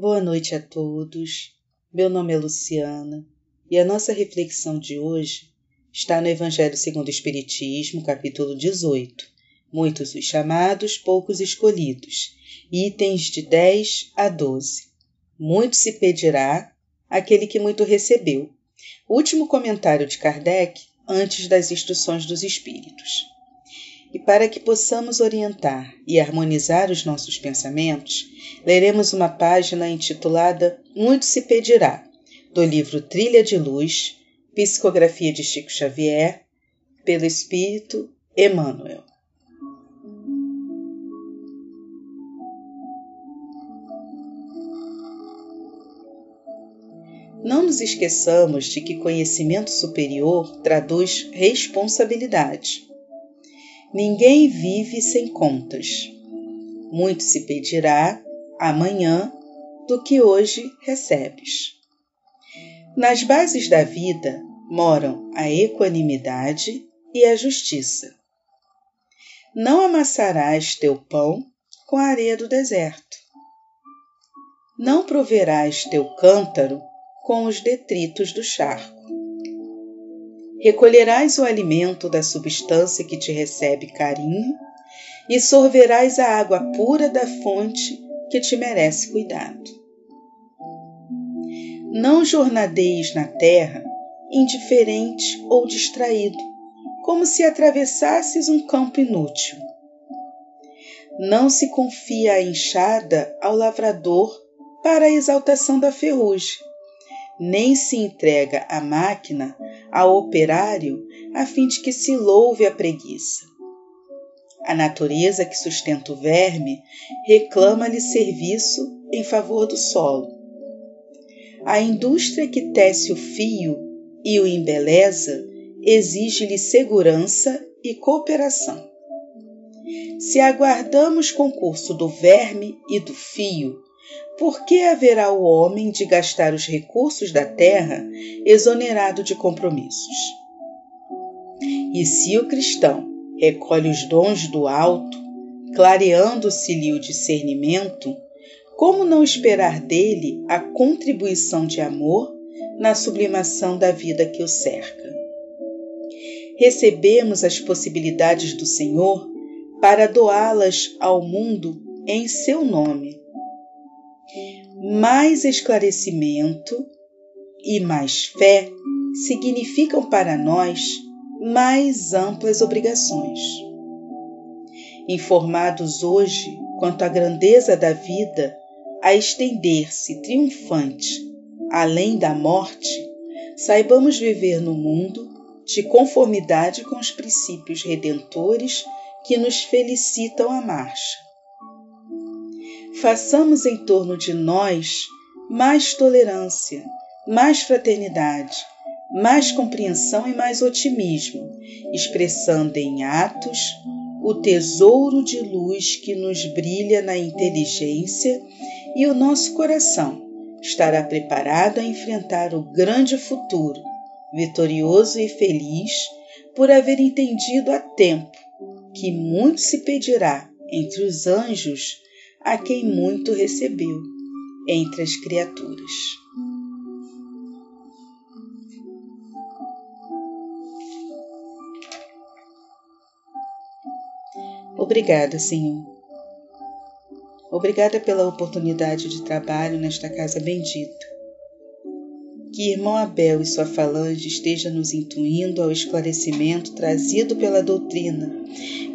Boa noite a todos. Meu nome é Luciana e a nossa reflexão de hoje está no Evangelho segundo o Espiritismo, capítulo 18. Muitos os chamados, poucos escolhidos. Itens de 10 a 12. Muito se pedirá aquele que muito recebeu. Último comentário de Kardec antes das instruções dos Espíritos. E para que possamos orientar e harmonizar os nossos pensamentos, leremos uma página intitulada Muito se Pedirá, do livro Trilha de Luz, Psicografia de Chico Xavier, pelo Espírito Emmanuel. Não nos esqueçamos de que conhecimento superior traduz responsabilidade. Ninguém vive sem contas. Muito se pedirá amanhã do que hoje recebes. Nas bases da vida moram a equanimidade e a justiça. Não amassarás teu pão com a areia do deserto. Não proverás teu cântaro com os detritos do charco. Recolherás o alimento da substância que te recebe carinho e sorverás a água pura da fonte que te merece cuidado. Não jornadeis na terra indiferente ou distraído, como se atravessasses um campo inútil. Não se confia a enxada ao lavrador para a exaltação da ferrugem, nem se entrega a máquina ao operário a fim de que se louve a preguiça. A natureza que sustenta o verme reclama-lhe serviço em favor do solo. A indústria que tece o fio e o embeleza exige-lhe segurança e cooperação. Se aguardamos concurso do verme e do fio, por que haverá o homem de gastar os recursos da terra exonerado de compromissos? E se o cristão recolhe os dons do alto, clareando-se-lhe o discernimento, como não esperar dele a contribuição de amor na sublimação da vida que o cerca? Recebemos as possibilidades do Senhor para doá-las ao mundo em seu nome mais esclarecimento e mais fé significam para nós mais amplas obrigações. Informados hoje quanto à grandeza da vida a estender-se triunfante além da morte, saibamos viver no mundo de conformidade com os princípios redentores que nos felicitam a marcha façamos em torno de nós mais tolerância, mais fraternidade, mais compreensão e mais otimismo, expressando em atos o tesouro de luz que nos brilha na inteligência e o nosso coração estará preparado a enfrentar o grande futuro, vitorioso e feliz, por haver entendido a tempo que muito se pedirá entre os anjos a quem muito recebeu entre as criaturas. Obrigada, Senhor. Obrigada pela oportunidade de trabalho nesta casa bendita. Que irmão Abel e sua falange estejam nos intuindo ao esclarecimento trazido pela doutrina,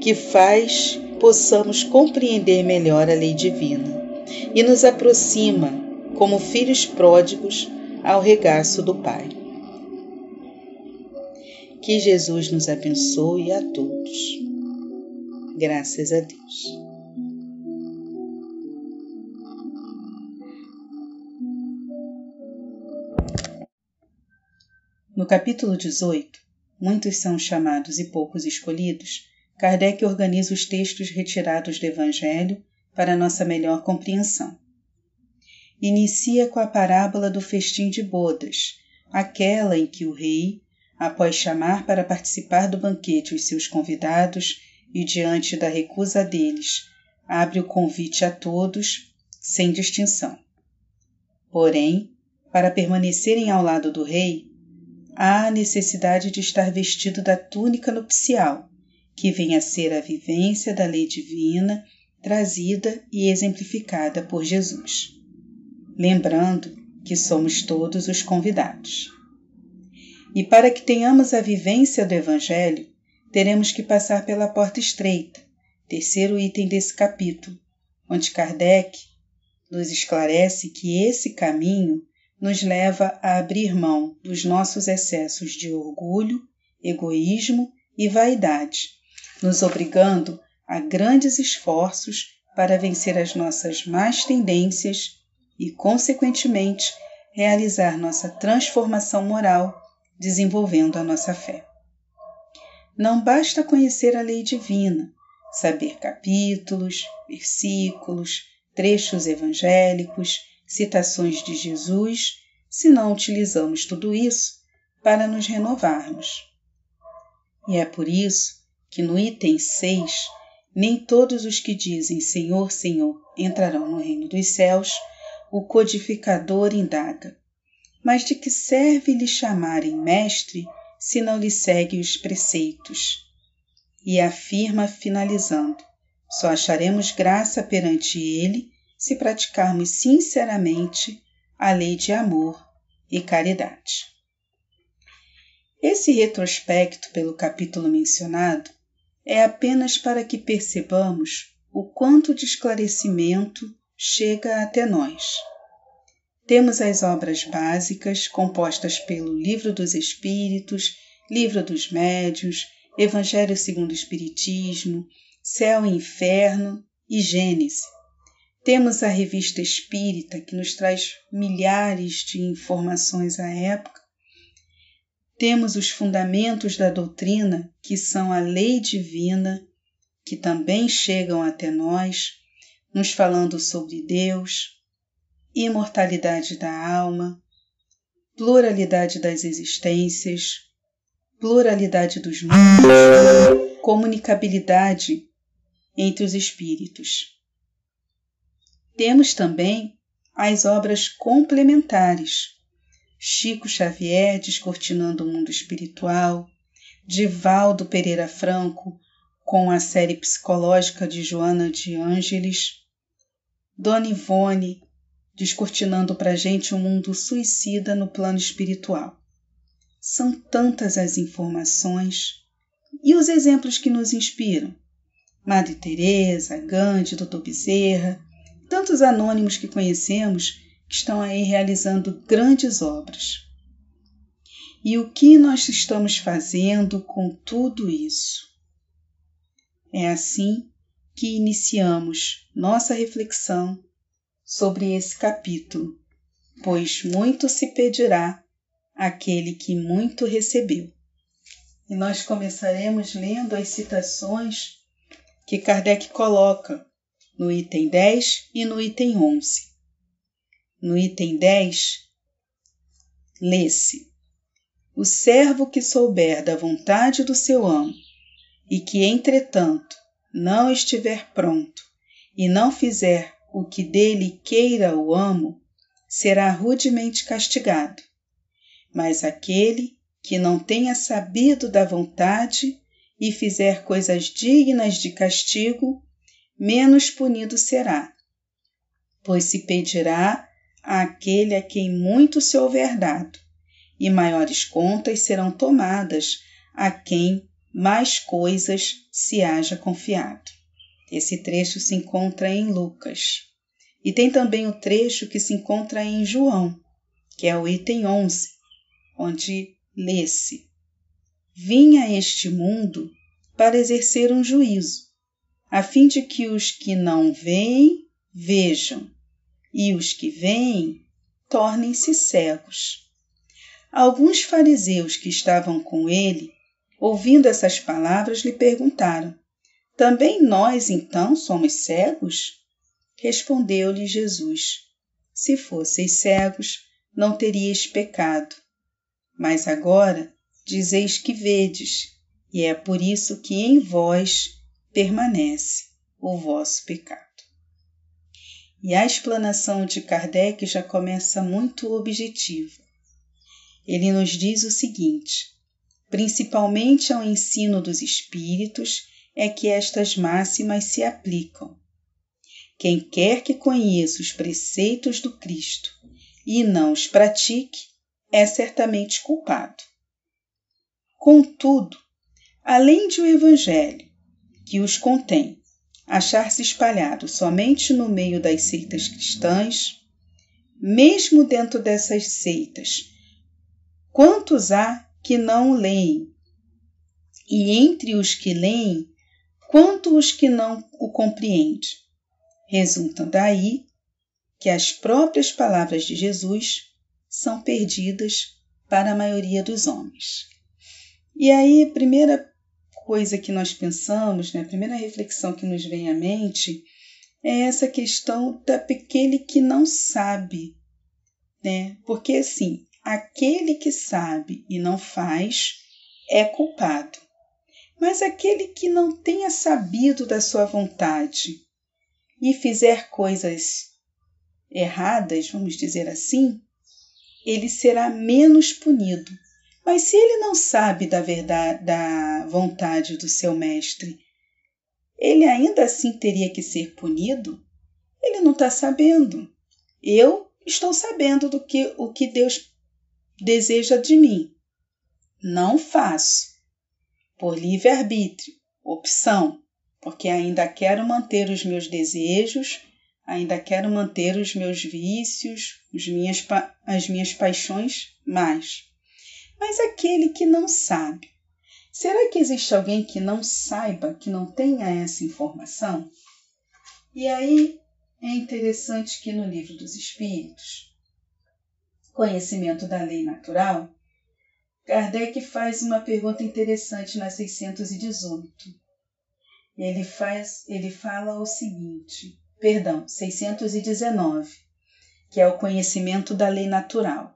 que faz possamos compreender melhor a lei divina e nos aproxima, como filhos pródigos, ao regaço do Pai. Que Jesus nos abençoe a todos. Graças a Deus. No capítulo 18, muitos são chamados e poucos escolhidos Kardec organiza os textos retirados do Evangelho para nossa melhor compreensão. Inicia com a parábola do festim de bodas, aquela em que o rei, após chamar para participar do banquete os seus convidados e diante da recusa deles, abre o convite a todos, sem distinção. Porém, para permanecerem ao lado do rei, há a necessidade de estar vestido da túnica nupcial, que vem a ser a vivência da lei divina trazida e exemplificada por Jesus. Lembrando que somos todos os convidados. E para que tenhamos a vivência do Evangelho, teremos que passar pela porta estreita, terceiro item desse capítulo, onde Kardec nos esclarece que esse caminho nos leva a abrir mão dos nossos excessos de orgulho, egoísmo e vaidade, nos obrigando a grandes esforços para vencer as nossas más tendências e, consequentemente, realizar nossa transformação moral, desenvolvendo a nossa fé. Não basta conhecer a lei divina, saber capítulos, versículos, trechos evangélicos, citações de Jesus, se não utilizamos tudo isso para nos renovarmos. E é por isso que no item 6, nem todos os que dizem Senhor, Senhor entrarão no reino dos céus, o codificador indaga. Mas de que serve lhe chamarem mestre se não lhe segue os preceitos? E afirma finalizando: só acharemos graça perante ele se praticarmos sinceramente a lei de amor e caridade. Esse retrospecto pelo capítulo mencionado é apenas para que percebamos o quanto de esclarecimento chega até nós. Temos as obras básicas compostas pelo Livro dos Espíritos, Livro dos Médios, Evangelho segundo o Espiritismo, Céu e Inferno e Gênese, temos a Revista Espírita, que nos traz milhares de informações à época. Temos os fundamentos da doutrina, que são a lei divina, que também chegam até nós, nos falando sobre Deus, imortalidade da alma, pluralidade das existências, pluralidade dos mundos, comunicabilidade entre os espíritos. Temos também as obras complementares. Chico Xavier descortinando o mundo espiritual, Divaldo Pereira Franco com a série psicológica de Joana de Ângeles, Dona Ivone descortinando para gente um mundo suicida no plano espiritual. São tantas as informações e os exemplos que nos inspiram. Madre Teresa, Gandhi, Dr. Bezerra, tantos anônimos que conhecemos que estão aí realizando grandes obras. E o que nós estamos fazendo com tudo isso? É assim que iniciamos nossa reflexão sobre esse capítulo, pois muito se pedirá àquele que muito recebeu. E nós começaremos lendo as citações que Kardec coloca no item 10 e no item 11. No item 10, lê-se: O servo que souber da vontade do seu amo e que, entretanto, não estiver pronto e não fizer o que dele queira o amo, será rudemente castigado. Mas aquele que não tenha sabido da vontade e fizer coisas dignas de castigo, menos punido será, pois se pedirá àquele a quem muito se houver dado, e maiores contas serão tomadas a quem mais coisas se haja confiado. Esse trecho se encontra em Lucas. E tem também o trecho que se encontra em João, que é o item 11, onde lê-se: Vim a este mundo para exercer um juízo, a fim de que os que não veem vejam, e os que veem tornem-se cegos. Alguns fariseus que estavam com ele, ouvindo essas palavras, lhe perguntaram: Também nós então somos cegos? Respondeu-lhe Jesus: Se fosseis cegos, não teríeis pecado. Mas agora dizeis que vedes, e é por isso que em vós permanece o vosso pecado. E a explanação de Kardec já começa muito objetiva. Ele nos diz o seguinte: principalmente ao ensino dos espíritos é que estas máximas se aplicam. Quem quer que conheça os preceitos do Cristo e não os pratique, é certamente culpado. Contudo, além de o Evangelho, que os contém, achar-se espalhado somente no meio das seitas cristãs, mesmo dentro dessas seitas, quantos há que não leem? E entre os que leem, quantos os que não o compreendem? Resultam daí que as próprias palavras de Jesus são perdidas para a maioria dos homens. E aí, primeira coisa que nós pensamos, né, a primeira reflexão que nos vem à mente é essa questão daquele que não sabe, né? Porque assim, aquele que sabe e não faz é culpado. Mas aquele que não tenha sabido da sua vontade e fizer coisas erradas, vamos dizer assim, ele será menos punido. Mas se ele não sabe da verdade, da vontade do seu mestre, ele ainda assim teria que ser punido? Ele não está sabendo. Eu estou sabendo do que o que Deus deseja de mim. Não faço. Por livre-arbítrio, opção, porque ainda quero manter os meus desejos Ainda quero manter os meus vícios, os minhas, as minhas paixões mais. Mas aquele que não sabe, será que existe alguém que não saiba, que não tenha essa informação? E aí é interessante que no livro dos Espíritos, Conhecimento da Lei Natural, Kardec faz uma pergunta interessante na 618. Ele faz, ele fala o seguinte: perdão, 619, que é o conhecimento da lei natural.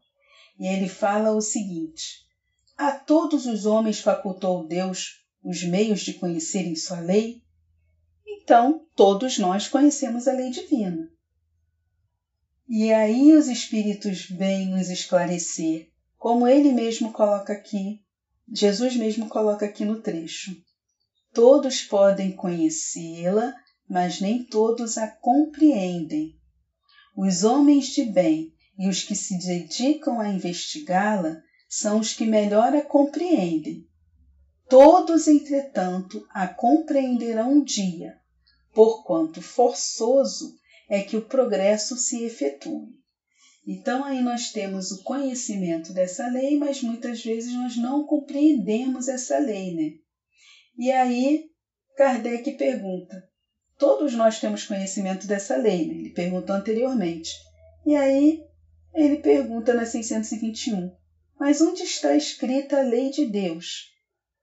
E ele fala o seguinte: A todos os homens facultou Deus os meios de conhecerem sua lei? Então, todos nós conhecemos a lei divina. E aí os espíritos vêm nos esclarecer, como ele mesmo coloca aqui, Jesus mesmo coloca aqui no trecho. Todos podem conhecê-la mas nem todos a compreendem. Os homens de bem e os que se dedicam a investigá-la são os que melhor a compreendem. Todos, entretanto, a compreenderão um dia, porquanto forçoso é que o progresso se efetue. Então aí nós temos o conhecimento dessa lei, mas muitas vezes nós não compreendemos essa lei, né? E aí Kardec pergunta: Todos nós temos conhecimento dessa lei, né? ele perguntou anteriormente. E aí ele pergunta na 621, mas onde está escrita a lei de Deus?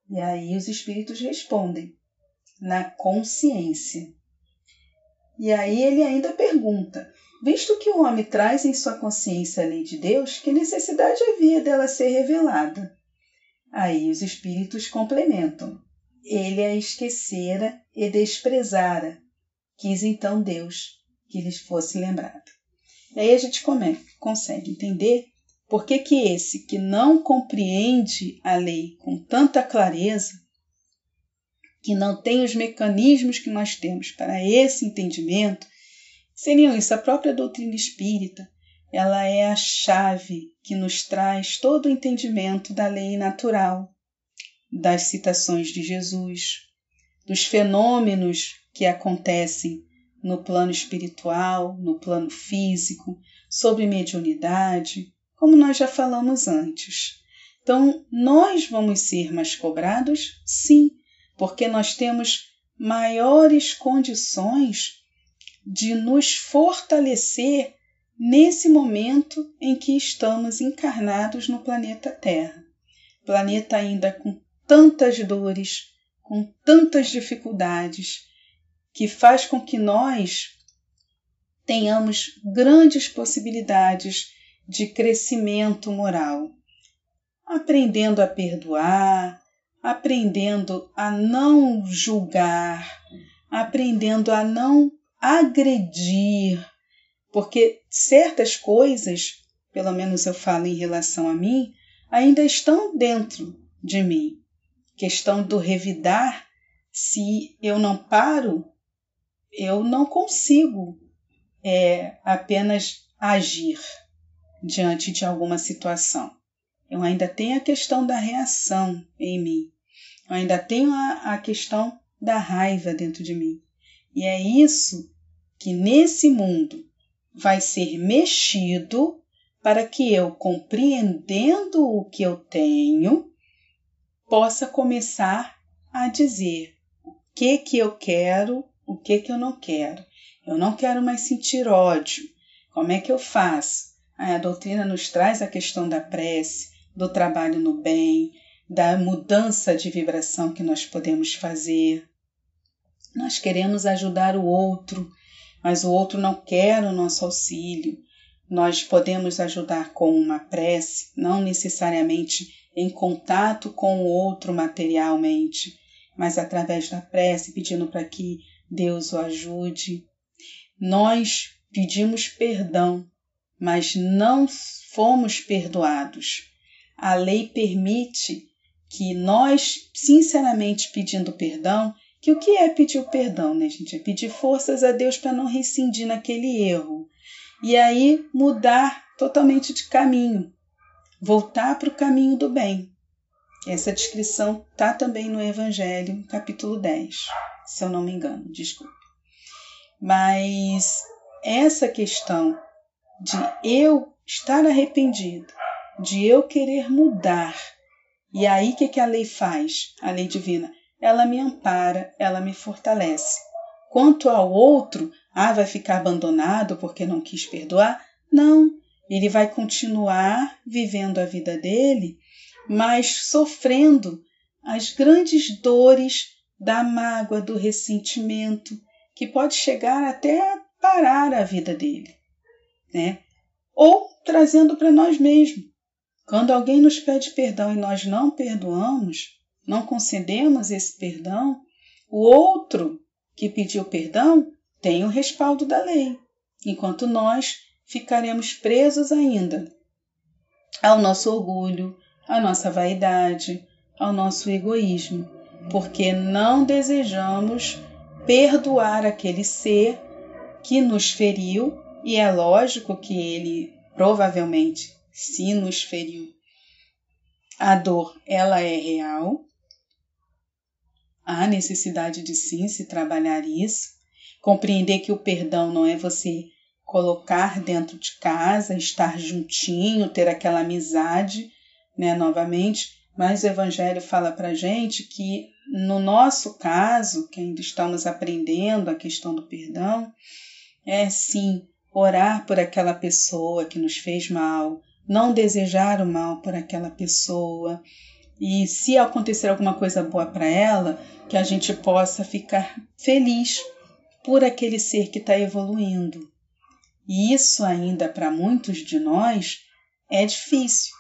E aí os espíritos respondem, na consciência. E aí ele ainda pergunta, visto que o homem traz em sua consciência a lei de Deus, que necessidade havia dela ser revelada? Aí os espíritos complementam, ele a esquecera e desprezara, Quis então Deus que lhes fosse lembrado. E aí a gente come, consegue entender por que, que esse que não compreende a lei com tanta clareza, que não tem os mecanismos que nós temos para esse entendimento, seriam isso a própria doutrina espírita, ela é a chave que nos traz todo o entendimento da lei natural, das citações de Jesus, dos fenômenos que acontecem no plano espiritual, no plano físico, sobre mediunidade, como nós já falamos antes. Então, nós vamos ser mais cobrados? Sim, porque nós temos maiores condições de nos fortalecer nesse momento em que estamos encarnados no planeta Terra. Planeta ainda com tantas dores, com tantas dificuldades, que faz com que nós tenhamos grandes possibilidades de crescimento moral, aprendendo a perdoar, aprendendo a não julgar, aprendendo a não agredir, porque certas coisas, pelo menos eu falo em relação a mim, ainda estão dentro de mim. Questão do revidar, se eu não paro, eu não consigo é, apenas agir diante de alguma situação. Eu ainda tenho a questão da reação em mim. Eu ainda tenho a, a questão da raiva dentro de mim. E é isso que nesse mundo vai ser mexido para que eu, compreendendo o que eu tenho, possa começar a dizer o que que eu quero, o que que eu não quero. Eu não quero mais sentir ódio. Como é que eu faço? A doutrina nos traz a questão da prece, do trabalho no bem, da mudança de vibração que nós podemos fazer. Nós queremos ajudar o outro, mas o outro não quer o nosso auxílio. Nós podemos ajudar com uma prece, não necessariamente em contato com o outro materialmente, mas através da prece, pedindo para que Deus o ajude. Nós pedimos perdão, mas não fomos perdoados. A lei permite que nós, sinceramente pedindo perdão, que o que é pedir o perdão, né, gente? É pedir forças a Deus para não rescindir naquele erro. E aí mudar totalmente de caminho, voltar para o caminho do bem. Essa descrição está também no Evangelho, capítulo 10, se eu não me engano, desculpe. Mas essa questão de eu estar arrependido, de eu querer mudar, e aí o que, que a lei faz? A lei divina ela me ampara, ela me fortalece. Quanto ao outro, ah, vai ficar abandonado porque não quis perdoar? Não, ele vai continuar vivendo a vida dele, mas sofrendo as grandes dores da mágoa, do ressentimento, que pode chegar até a parar a vida dele, né? Ou trazendo para nós mesmos. Quando alguém nos pede perdão e nós não perdoamos, não concedemos esse perdão, o outro que pediu perdão tem o respaldo da lei, enquanto nós ficaremos presos ainda ao nosso orgulho, à nossa vaidade, ao nosso egoísmo, porque não desejamos perdoar aquele ser que nos feriu, e é lógico que ele provavelmente, se nos feriu, a dor ela é real, Há necessidade de sim se trabalhar isso, compreender que o perdão não é você colocar dentro de casa, estar juntinho, ter aquela amizade, né, novamente, mas o evangelho fala para gente que no nosso caso, que ainda estamos aprendendo a questão do perdão, é sim orar por aquela pessoa que nos fez mal, não desejar o mal por aquela pessoa, e se acontecer alguma coisa boa para ela, que a gente possa ficar feliz por aquele ser que está evoluindo. E isso ainda para muitos de nós é difícil.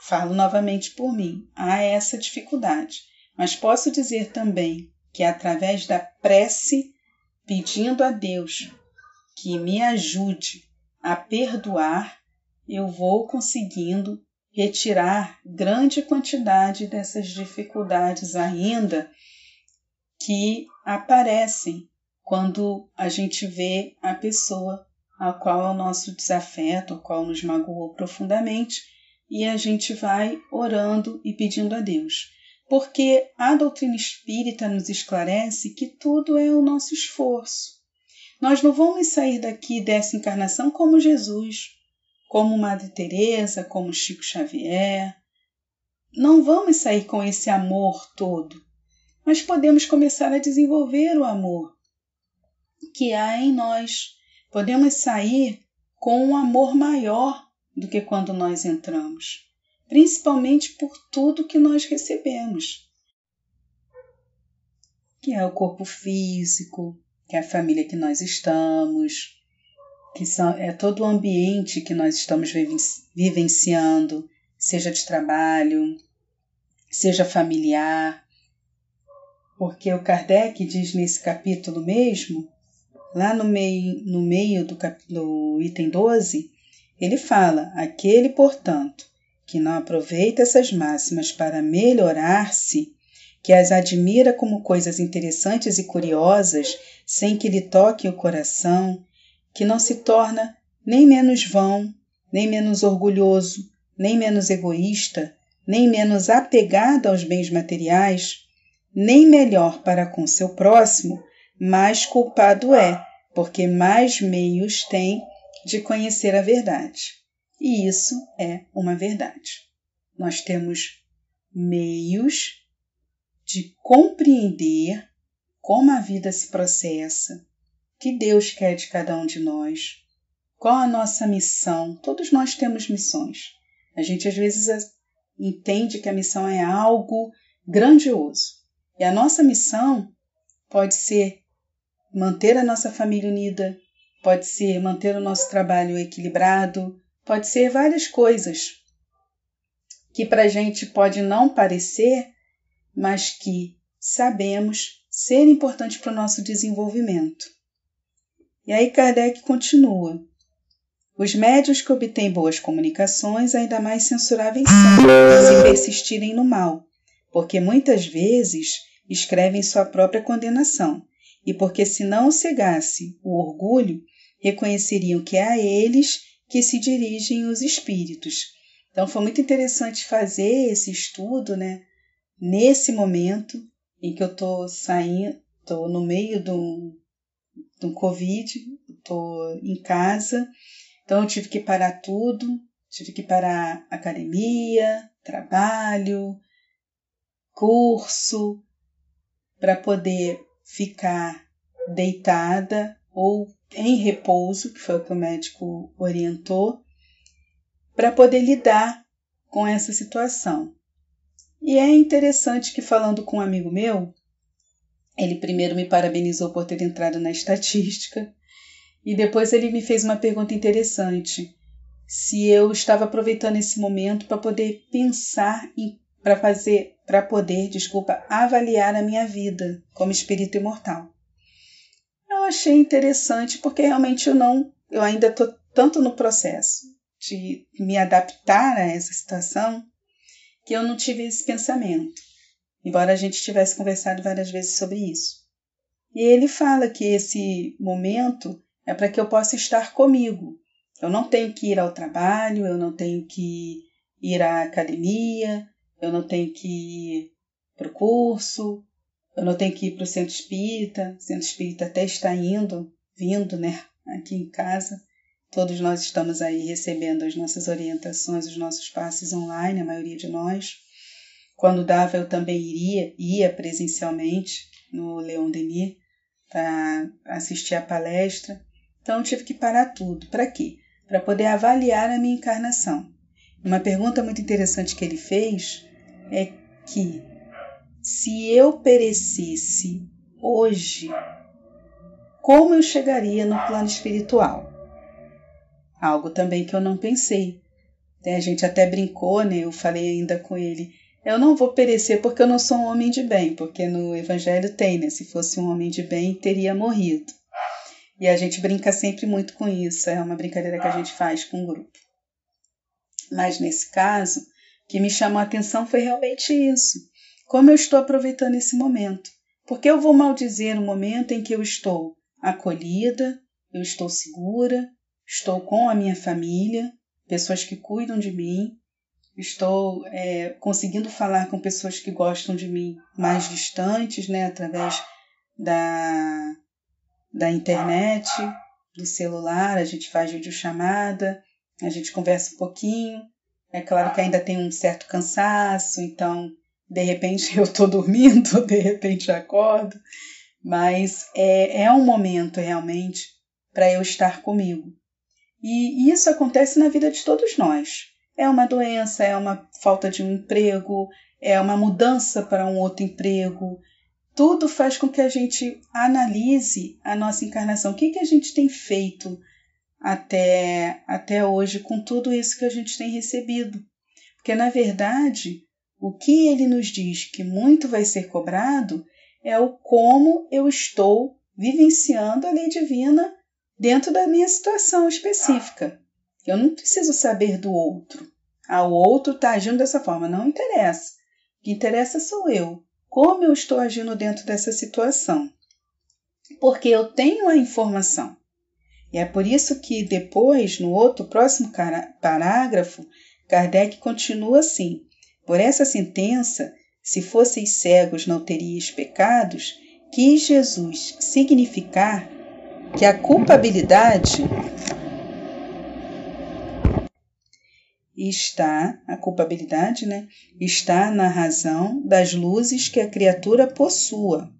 Falo novamente por mim, há essa dificuldade, mas posso dizer também que através da prece, pedindo a Deus que me ajude a perdoar, eu vou conseguindo retirar grande quantidade dessas dificuldades ainda que aparecem quando a gente vê a pessoa a qual é o nosso desafeto, a qual nos magoou profundamente, e a gente vai orando e pedindo a Deus. Porque a doutrina espírita nos esclarece que tudo é o nosso esforço. Nós não vamos sair daqui dessa encarnação como Jesus, como Madre Teresa, como Chico Xavier. Não vamos sair com esse amor todo, mas podemos começar a desenvolver o amor que há em nós. Podemos sair com um amor maior do que quando nós entramos, principalmente por tudo que nós recebemos, que é o corpo físico, que é a família que nós estamos, que são, é todo o ambiente que nós estamos vivenciando, seja de trabalho, seja familiar. Porque o Kardec diz nesse capítulo mesmo lá no meio, no meio do, do item 12, ele fala: aquele, portanto, que não aproveita essas máximas para melhorar-se, que as admira como coisas interessantes e curiosas, sem que lhe toque o coração, que não se torna nem menos vão, nem menos orgulhoso, nem menos egoísta, nem menos apegado aos bens materiais, nem melhor para com seu próximo, mais culpado é, porque mais meios tem de conhecer a verdade. E isso é uma verdade. Nós temos meios de compreender como a vida se processa, o que Deus quer de cada um de nós, qual a nossa missão. Todos nós temos missões. A gente às vezes entende que a missão é algo grandioso. E a nossa missão pode ser manter a nossa família unida, pode ser manter o nosso trabalho equilibrado, pode ser várias coisas que para a gente pode não parecer, mas que sabemos ser importante para o nosso desenvolvimento. E aí Kardec continua. Os médios que obtêm boas comunicações ainda mais censuráveis são se persistirem no mal, porque muitas vezes escrevem sua própria condenação, e porque se não cegasse o orgulho, reconheceriam que é a eles que se dirigem os espíritos. Então foi muito interessante fazer esse estudo, né? Nesse momento em que eu estou saindo, estou no meio do, do Covid, estou em casa, então eu tive que parar tudo, tive que parar academia, trabalho, curso, para poder ficar deitada ou em repouso, que foi o que o médico orientou, para poder lidar com essa situação. E é interessante que, falando com um amigo meu, ele primeiro me parabenizou por ter entrado na estatística e depois ele me fez uma pergunta interessante: se eu estava aproveitando esse momento para poder pensar para fazer, para poder, desculpa, avaliar a minha vida como espírito imortal eu achei interessante porque realmente eu não, eu ainda estou tanto no processo de me adaptar a essa situação que eu não tive esse pensamento, embora a gente tivesse conversado várias vezes sobre isso. E ele fala que esse momento é para que eu possa estar comigo. Eu não tenho que ir ao trabalho, eu não tenho que ir à academia, eu não tenho que ir para o curso, eu não tenho que ir para o centro espírita, o centro espírita até está indo, vindo, né, aqui em casa. Todos nós estamos aí recebendo as nossas orientações, os nossos passes online, a maioria de nós. Quando dava, eu também iria, ia presencialmente no Leon Denis para assistir a palestra. Então, eu tive que parar tudo. Para quê? Para poder avaliar a minha encarnação. Uma pergunta muito interessante que ele fez é que se eu perecesse hoje, como eu chegaria no plano espiritual? Algo também que eu não pensei. A gente até brincou, né? Eu falei ainda com ele. Eu não vou perecer porque eu não sou um homem de bem, porque no Evangelho tem, né? Se fosse um homem de bem, teria morrido. E a gente brinca sempre muito com isso, é uma brincadeira que a gente faz com o grupo. Mas nesse caso, o que me chamou a atenção foi realmente isso. Como eu estou aproveitando esse momento? Porque eu vou maldizer o momento em que eu estou acolhida, eu estou segura, estou com a minha família, pessoas que cuidam de mim, estou é, conseguindo falar com pessoas que gostam de mim mais distantes, né, através da, da internet, do celular, a gente faz videochamada, a gente conversa um pouquinho. É claro que ainda tem um certo cansaço, então de repente eu estou dormindo, de repente acordo, mas é, é um momento realmente para eu estar comigo. E isso acontece na vida de todos nós. É uma doença, é uma falta de um emprego, é uma mudança para um outro emprego. Tudo faz com que a gente analise a nossa encarnação. O que, que a gente tem feito até, até hoje com tudo isso que a gente tem recebido? Porque, na verdade, o que ele nos diz que muito vai ser cobrado é o como eu estou vivenciando a lei divina dentro da minha situação específica. Eu não preciso saber do outro. Ah, o outro está agindo dessa forma. Não interessa. O que interessa sou eu. Como eu estou agindo dentro dessa situação. Porque eu tenho a informação. E é por isso que depois, no outro próximo parágrafo, Kardec continua assim: Por essa sentença, se fosseis cegos não teríeis pecados, quis Jesus significar que a culpabilidade está, a culpabilidade, né, está na razão das luzes que a criatura possua.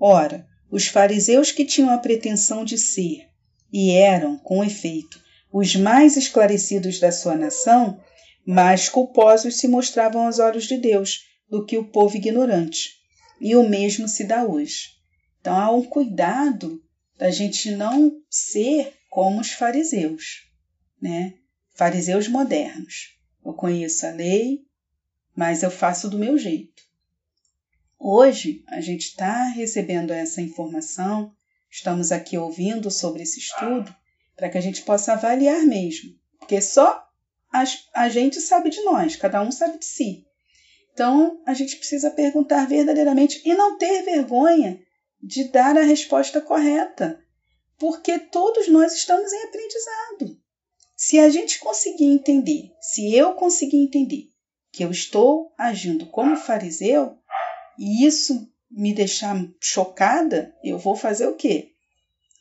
Ora, os fariseus que tinham a pretensão de ser, e eram, com efeito, os mais esclarecidos da sua nação, mais culposos se mostravam aos olhos de Deus do que o povo ignorante. E o mesmo se dá hoje. Então há um cuidado da gente não ser como os fariseus, né? Fariseus modernos. Eu conheço a lei, mas eu faço do meu jeito. Hoje a gente está recebendo essa informação, estamos aqui ouvindo sobre esse estudo para que a gente possa avaliar mesmo, porque só a gente sabe de nós, cada um sabe de si. Então a gente precisa perguntar verdadeiramente e não ter vergonha de dar a resposta correta, porque todos nós estamos em aprendizado. Se a gente conseguir entender, se eu conseguir entender que eu estou agindo como fariseu, e isso me deixar chocada, eu vou fazer o quê?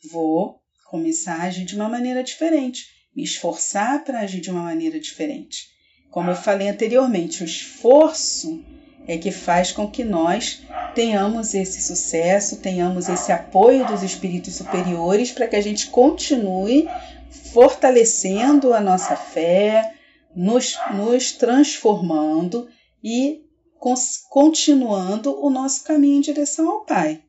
Vou começar a agir de uma maneira diferente, me esforçar para agir de uma maneira diferente. Como eu falei anteriormente, o esforço é que faz com que nós tenhamos esse sucesso, tenhamos esse apoio dos espíritos superiores para que a gente continue fortalecendo a nossa fé, nos, nos transformando e continuando o nosso caminho em direção ao Pai.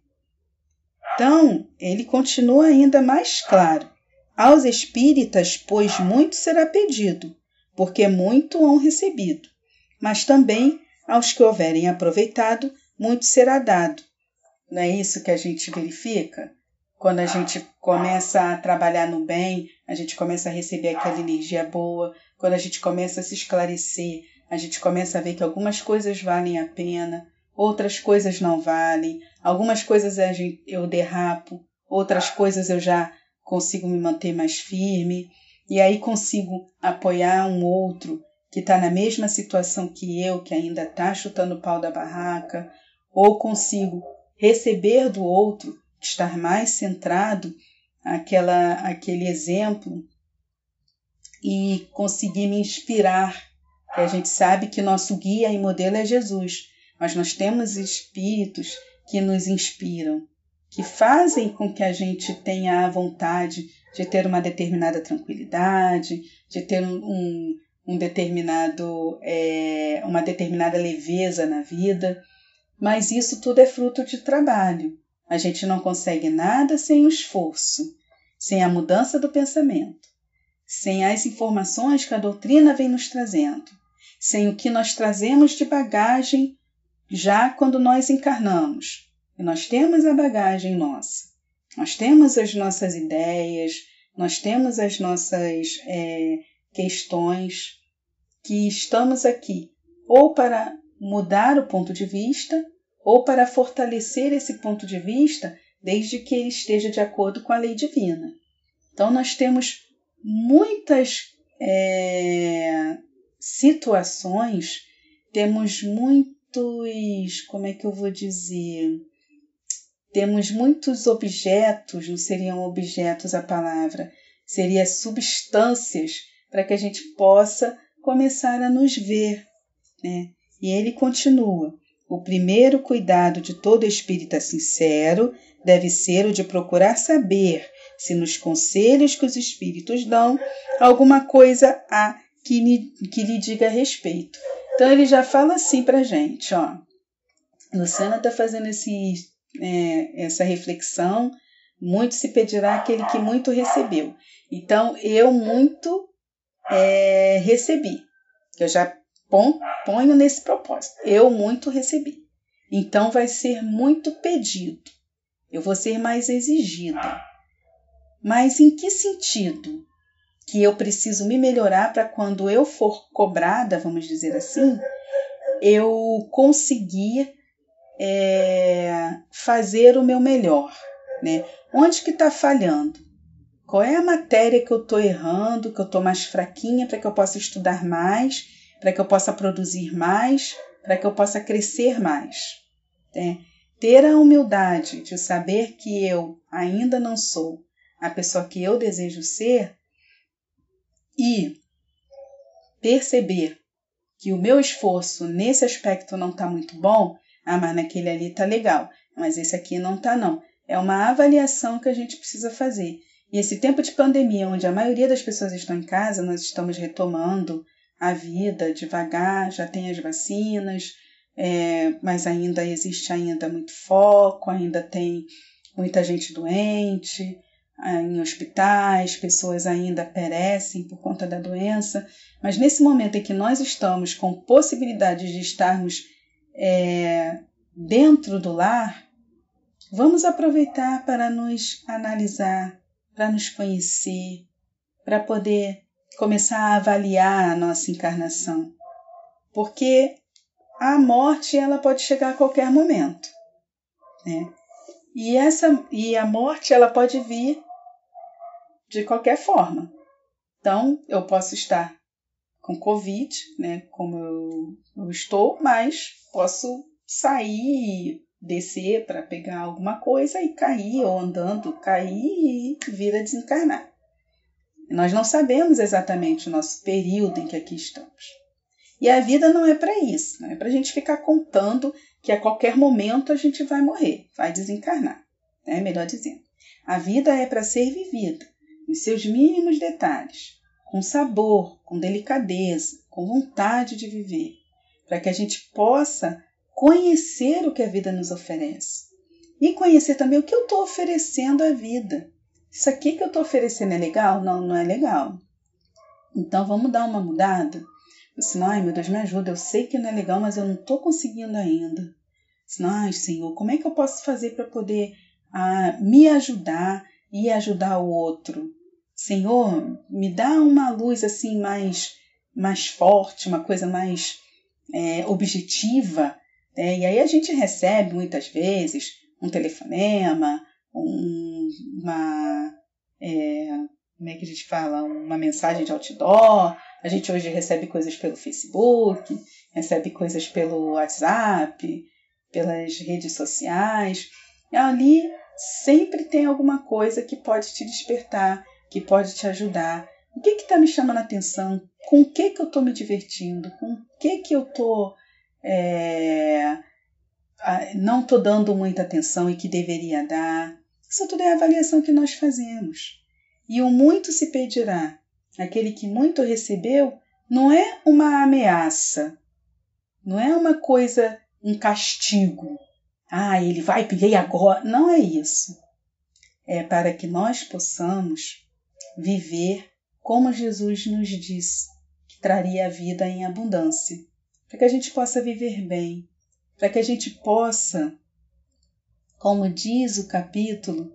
Então, ele continua ainda mais claro. Aos espíritas, pois muito será pedido, porque muito hão recebido, mas também aos que houverem aproveitado, muito será dado. Não é isso que a gente verifica? Quando a gente começa a trabalhar no bem, a gente começa a receber aquela energia boa, quando a gente começa a se esclarecer, a gente começa a ver que algumas coisas valem a pena, outras coisas não valem, algumas coisas eu derrapo, outras coisas eu já consigo me manter mais firme, e aí consigo apoiar um outro que está na mesma situação que eu, que ainda está chutando o pau da barraca, ou consigo receber do outro, estar mais centrado aquela, aquele exemplo e conseguir me inspirar. A gente sabe que nosso guia e modelo é Jesus, mas nós temos espíritos que nos inspiram, que fazem com que a gente tenha a vontade de ter uma determinada tranquilidade, de ter um, um determinado, é, uma determinada leveza na vida, mas isso tudo é fruto de trabalho. A gente não consegue nada sem o esforço, sem a mudança do pensamento, sem as informações que a doutrina vem nos trazendo, sem o que nós trazemos de bagagem já quando nós encarnamos. E nós temos a bagagem nossa, nós temos as nossas ideias, nós temos as nossas é, questões que estamos aqui ou para mudar o ponto de vista ou para fortalecer esse ponto de vista desde que ele esteja de acordo com a lei divina. Então, nós temos muitas é, situações, temos muitos, como é que eu vou dizer? Temos muitos objetos, não seriam objetos a palavra, seriam substâncias para que a gente possa começar a nos ver. Né? E ele continua: o primeiro cuidado de todo espírita sincero deve ser o de procurar saber se nos conselhos que os espíritos dão alguma coisa há que lhe, que lhe diga respeito. Então ele já fala assim para gente, ó. Luciana está fazendo esse, é, essa reflexão. Muito se pedirá aquele que muito recebeu. Então eu muito é, recebi. Eu já ponho nesse propósito. Eu muito recebi. Então vai ser muito pedido. eu vou ser mais exigida. Mas em que sentido? Que eu preciso me melhorar para quando eu for cobrada, vamos dizer assim, eu conseguir é, fazer o meu melhor. Né? Onde que está falhando? Qual é a matéria que eu estou errando, que eu estou mais fraquinha para que eu possa estudar mais, para que eu possa produzir mais, para que eu possa crescer mais? Né? Ter a humildade de saber que eu ainda não sou a pessoa que eu desejo ser e perceber que o meu esforço nesse aspecto não está muito bom, ah, mas naquele ali está legal, mas esse aqui não está não. É uma avaliação que a gente precisa fazer. E esse tempo de pandemia, onde a maioria das pessoas estão em casa, nós estamos retomando a vida devagar, já tem as vacinas, é, mas ainda existe ainda muito foco, ainda tem muita gente doente ah, em hospitais, pessoas ainda perecem por conta da doença. Mas nesse momento em que nós estamos com possibilidade de estarmos é, dentro do lar, vamos aproveitar para nos analisar, para nos conhecer, para poder começar a avaliar a nossa encarnação. Porque a morte ela pode chegar a qualquer momento, né? E essa e a morte ela pode vir de qualquer forma. Então, eu posso estar com Covid, né, como eu, eu estou, mas posso sair, descer para pegar alguma coisa e cair, ou andando, cair e vir a desencarnar. Nós não sabemos exatamente o nosso período em que aqui estamos. E a vida não é para isso, não é para a gente ficar contando que a qualquer momento a gente vai morrer, vai desencarnar, né? melhor dizendo. A vida é para ser vivida, nos seus mínimos detalhes, com sabor, com delicadeza, com vontade de viver, para que a gente possa conhecer o que a vida nos oferece e conhecer também o que eu estou oferecendo à vida. Isso aqui que eu estou oferecendo é legal? Não, não é legal. Então vamos dar uma mudada? Senão, ai meu Deus, me ajuda. Eu sei que não é legal, mas eu não estou conseguindo ainda. Senão, ai Senhor, como é que eu posso fazer para poder ah, me ajudar e ajudar o outro? Senhor, me dá uma luz assim mais, mais forte, uma coisa mais é, objetiva. Né? E aí a gente recebe muitas vezes um telefonema, um, uma. É, como é que a gente fala? Uma mensagem de outdoor. A gente hoje recebe coisas pelo Facebook, recebe coisas pelo WhatsApp, pelas redes sociais. E ali sempre tem alguma coisa que pode te despertar que pode te ajudar. O que está me chamando a atenção? Com o que, que eu estou me divertindo? Com o que, que eu estou. É, não estou dando muita atenção e que deveria dar? Isso tudo é a avaliação que nós fazemos. E o muito se pedirá. Aquele que muito recebeu não é uma ameaça, não é uma coisa, um castigo. Ah, ele vai pedir agora. Não é isso. É para que nós possamos viver como Jesus nos disse que traria a vida em abundância, para que a gente possa viver bem, para que a gente possa, como diz o capítulo,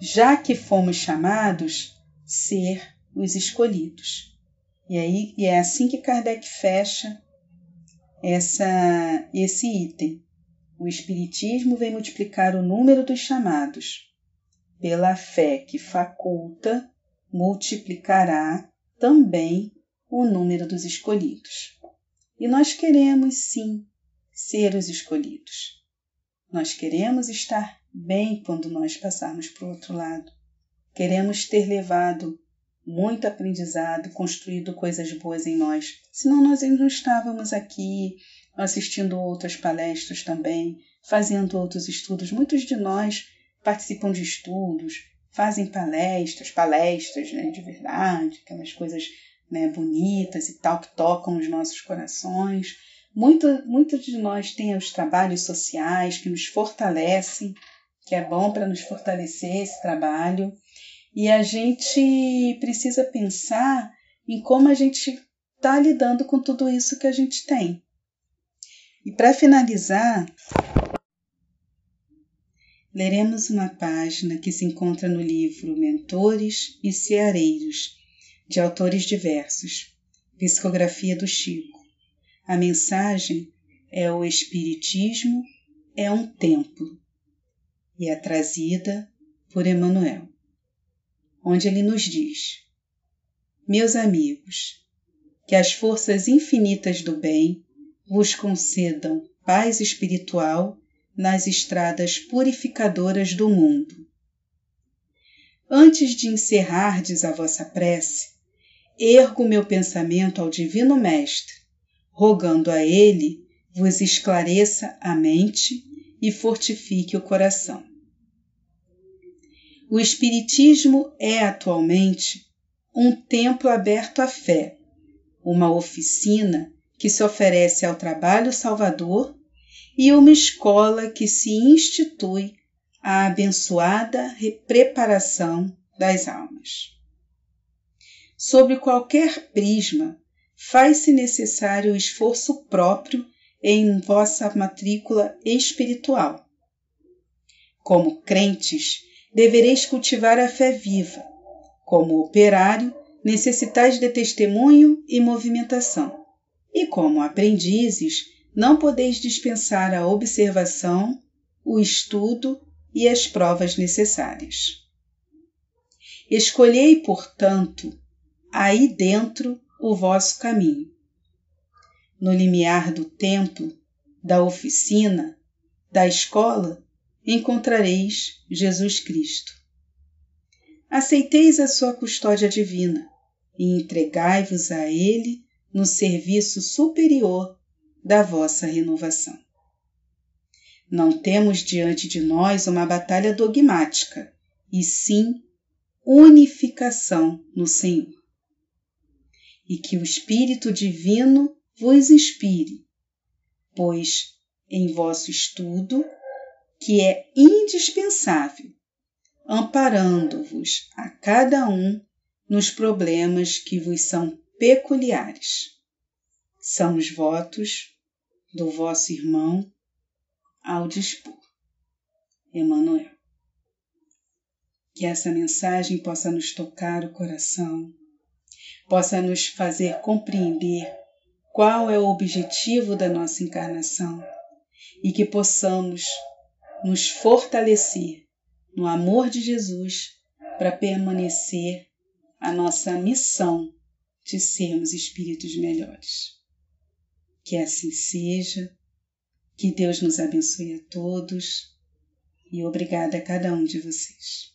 já que fomos chamados, ser os escolhidos. E aí e é assim que Kardec fecha essa esse item. O espiritismo vem multiplicar o número dos chamados pela fé que faculta, multiplicará também o número dos escolhidos. E nós queremos sim ser os escolhidos. Nós queremos estar bem quando nós passarmos para o outro lado. Queremos ter levado muito aprendizado, construído coisas boas em nós. Senão nós não estávamos aqui assistindo outras palestras também, fazendo outros estudos. Muitos de nós participam de estudos, fazem palestras, palestras né, de verdade, aquelas coisas né, bonitas e tal que tocam os nossos corações. Muito, muito de nós tem os trabalhos sociais que nos fortalecem, que é bom para nos fortalecer esse trabalho. E a gente precisa pensar em como a gente está lidando com tudo isso que a gente tem. E para finalizar, leremos uma página que se encontra no livro Mentores e Ceareiros, de autores diversos, Psicografia do Chico. A mensagem é o Espiritismo é um templo e é trazida por Emmanuel, onde ele nos diz: Meus amigos, que as forças infinitas do bem vos concedam paz espiritual nas estradas purificadoras do mundo. Antes de encerrardes a vossa prece, ergo meu pensamento ao Divino Mestre, rogando a Ele vos esclareça a mente e fortifique o coração. O Espiritismo é atualmente um templo aberto à fé, uma oficina que se oferece ao trabalho salvador e uma escola que se institui à abençoada preparação das almas. Sobre qualquer prisma, faz-se necessário o esforço próprio em vossa matrícula espiritual. Como crentes, devereis cultivar a fé viva. Como operário, necessitais de testemunho e movimentação. E como aprendizes, não podeis dispensar a observação, o estudo e as provas necessárias. Escolhei, portanto, aí dentro o vosso caminho. No limiar do templo, da oficina, da escola, encontrareis Jesus Cristo. Aceiteis a sua custódia divina e entregai-vos a Ele no serviço superior da vossa renovação. Não temos diante de nós uma batalha dogmática, e sim unificação no Senhor. E que o Espírito Divino vos inspire, pois em vosso estudo, que é indispensável, amparando-vos a cada um nos problemas que vos são peculiares são os votos do vosso irmão ao dispor. Emmanuel. Que essa mensagem possa nos tocar o coração, possa nos fazer compreender qual é o objetivo da nossa encarnação e que possamos nos fortalecer no amor de Jesus para permanecer a nossa missão de sermos espíritos melhores. Que assim seja. Que Deus nos abençoe a todos e obrigada a cada um de vocês.